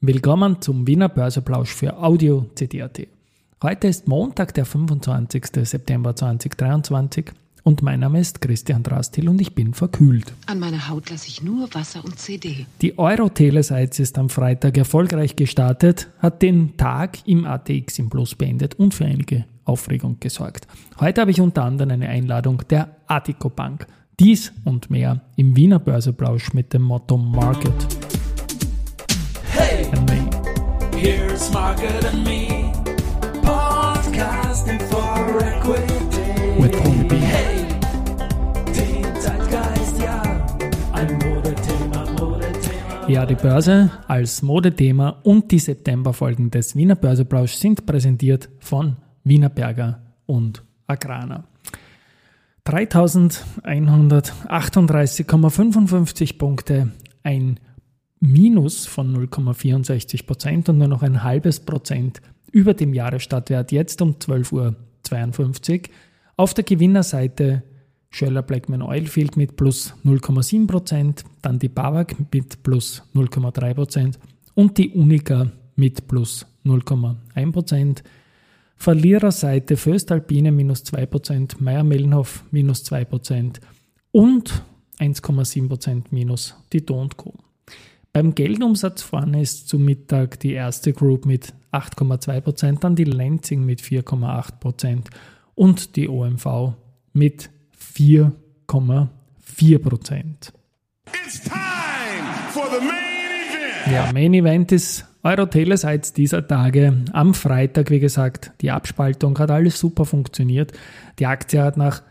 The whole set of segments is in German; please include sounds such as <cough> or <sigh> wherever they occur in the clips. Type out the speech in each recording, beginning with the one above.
Willkommen zum Wiener Börseplausch für Audio CD.at. Heute ist Montag, der 25. September 2023 und mein Name ist Christian Drastil und ich bin verkühlt. An meiner Haut lasse ich nur Wasser und CD. Die Euro-Telesites ist am Freitag erfolgreich gestartet, hat den Tag im ATX im Plus beendet und für einige Aufregung gesorgt. Heute habe ich unter anderem eine Einladung der Artico Bank. Dies und mehr im Wiener Börseplausch mit dem Motto Market. Hey, here's Market and me, podcasting for equity. With Tony B. Hey, den Zeitgeist, ja, ein Modethema, Modethema. Ja, die Börse als Modethema und die Septemberfolgen des Wiener Börseplausch sind präsentiert von Wiener Berger und Agrana. 3138,55 Punkte, ein Minus von 0,64 Prozent und nur noch ein halbes Prozent über dem Jahresstartwert jetzt um 12.52 Uhr. Auf der Gewinnerseite Schöller Blackman Oilfield mit plus 0,7 Prozent, dann die BAWAG mit plus 0,3 Prozent und die Unica mit plus 0,1 Prozent. Verliererseite Föstalpine minus 2%, Meier-Mellenhof minus 2% und 1,7% minus die Do Co. Beim Geldumsatz vorne ist zu Mittag die erste Group mit 8,2%, dann die Lansing mit 4,8% und die OMV mit 4,4%. It's time for the main event. Ja, Main Event ist Euro-Telesites dieser Tage. Am Freitag, wie gesagt, die Abspaltung hat alles super funktioniert. Die Aktie hat nach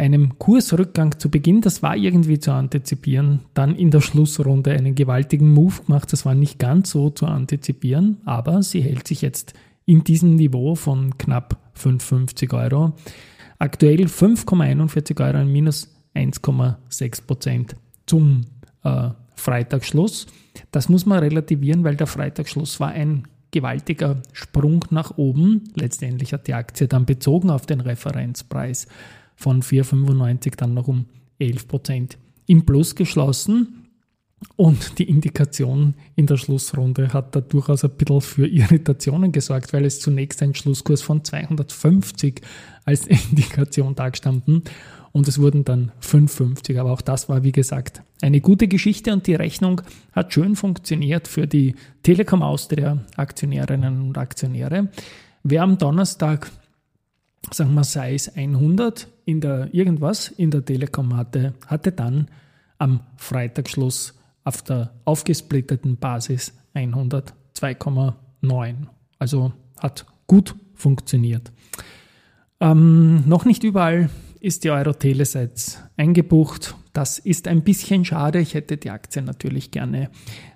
einem Kursrückgang zu Beginn, das war irgendwie zu antizipieren, dann in der Schlussrunde einen gewaltigen Move gemacht. Das war nicht ganz so zu antizipieren, aber sie hält sich jetzt in diesem Niveau von knapp 5,50 Euro. Aktuell 5,41 Euro, ein minus 1,6 Prozent zum äh, Freitagsschluss. Das muss man relativieren, weil der Freitagsschluss war ein gewaltiger Sprung nach oben. Letztendlich hat die Aktie dann bezogen auf den Referenzpreis von 4,95 dann noch um 11 Prozent im Plus geschlossen. Und die Indikation in der Schlussrunde hat da durchaus ein bisschen für Irritationen gesorgt, weil es zunächst ein Schlusskurs von 250 als <laughs> Indikation dargestanden und es wurden dann 5,50. Aber auch das war, wie gesagt, eine gute Geschichte und die Rechnung hat schön funktioniert für die Telekom Austria Aktionärinnen und Aktionäre. Wer am Donnerstag, sagen wir, es 100 in der irgendwas in der Telekom hatte, hatte dann am Freitagsschluss auf der aufgesplitteten Basis 102,9. Also hat gut funktioniert. Ähm, noch nicht überall ist die Euro Telesites eingebucht. Das ist ein bisschen schade. Ich hätte die Aktie natürlich gerne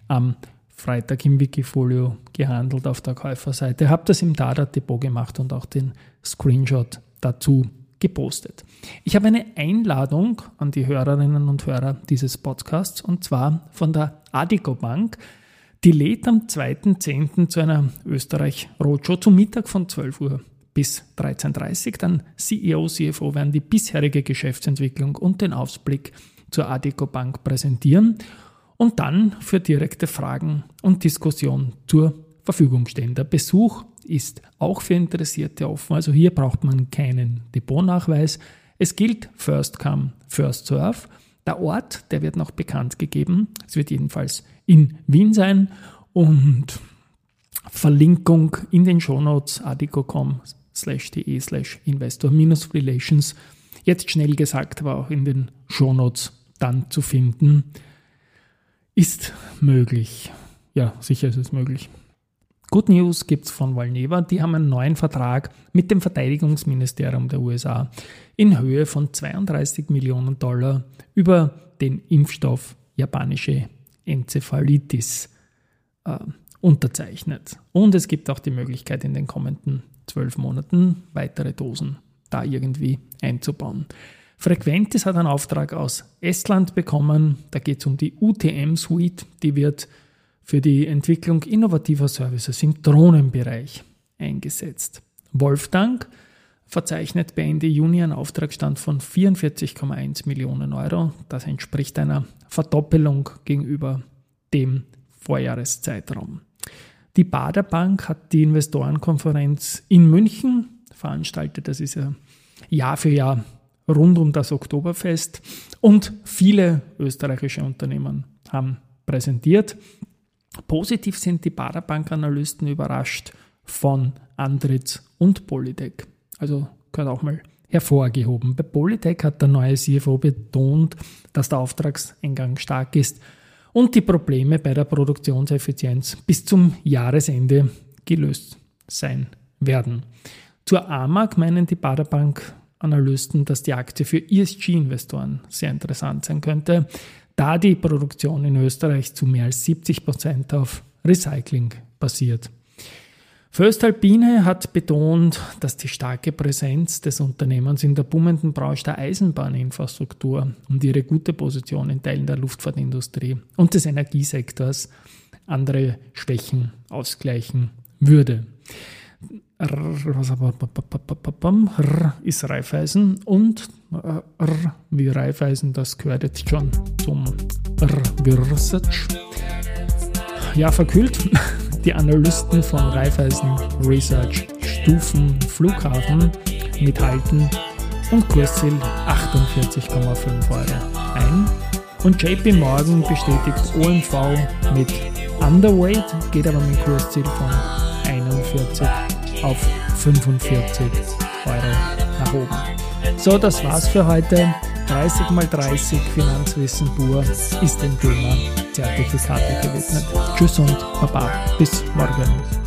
am Freitag im Wikifolio gehandelt auf der Käuferseite. Habe das im Dada Depot gemacht und auch den Screenshot dazu gepostet. Ich habe eine Einladung an die Hörerinnen und Hörer dieses Podcasts und zwar von der Adico Bank. Die lädt am 2.10. zu einer Österreich Roadshow zum Mittag von 12 Uhr bis 13.30 Uhr. Dann CEO, CFO werden die bisherige Geschäftsentwicklung und den Ausblick zur Adico Bank präsentieren und dann für direkte Fragen und Diskussion zur Verfügung stehen. Der Besuch ist auch für Interessierte offen, also hier braucht man keinen Depotnachweis. Es gilt First Come, First Serve. Der Ort, der wird noch bekannt gegeben. Es wird jedenfalls in Wien sein und Verlinkung in den Shownotes adico.com slash de slash investor minus relations. Jetzt schnell gesagt, aber auch in den Shownotes dann zu finden, ist möglich. Ja, sicher ist es möglich. Good News gibt es von Valneva. Die haben einen neuen Vertrag mit dem Verteidigungsministerium der USA in Höhe von 32 Millionen Dollar über den Impfstoff japanische Enzephalitis äh, unterzeichnet. Und es gibt auch die Möglichkeit in den kommenden zwölf Monaten weitere Dosen da irgendwie einzubauen. Frequentis hat einen Auftrag aus Estland bekommen. Da geht es um die UTM-Suite. Die wird für die Entwicklung innovativer Services im Drohnenbereich eingesetzt. Wolfgang verzeichnet bei Ende Juni einen Auftragsstand von 44,1 Millionen Euro. Das entspricht einer Verdoppelung gegenüber dem Vorjahreszeitraum. Die Baderbank hat die Investorenkonferenz in München veranstaltet. Das ist ja Jahr für Jahr rund um das Oktoberfest. Und viele österreichische Unternehmen haben präsentiert. Positiv sind die Baderbank-Analysten überrascht von Andritz und Polytech. Also gehört auch mal hervorgehoben. Bei Polytech hat der neue CFO betont, dass der Auftragseingang stark ist und die Probleme bei der Produktionseffizienz bis zum Jahresende gelöst sein werden. Zur AMAG meinen die Baderbank-Analysten, dass die Aktie für ESG-Investoren sehr interessant sein könnte, da die Produktion in Österreich zu mehr als 70 Prozent auf Recycling basiert. Föstalpine hat betont, dass die starke Präsenz des Unternehmens in der boomenden Branche der Eisenbahninfrastruktur und ihre gute Position in Teilen der Luftfahrtindustrie und des Energiesektors andere Schwächen ausgleichen würde. Ist Reifeisen und R wie Reifeisen, das gehört jetzt schon zum R-Research. Ja, verkühlt. <laughs> Die Analysten von Raiffeisen Research stufen Flughafen mit Halten und Kursziel 48,5 Euro ein. Und JP Morgan bestätigt OMV mit Underweight, geht aber mit Kursziel von 41 auf 45 Euro nach oben. So, das war's für heute. 30 mal 30 Finanzwissen pur ist dem Thema Zertifikate gewidmet. Tschüss und Baba. Bis morgen.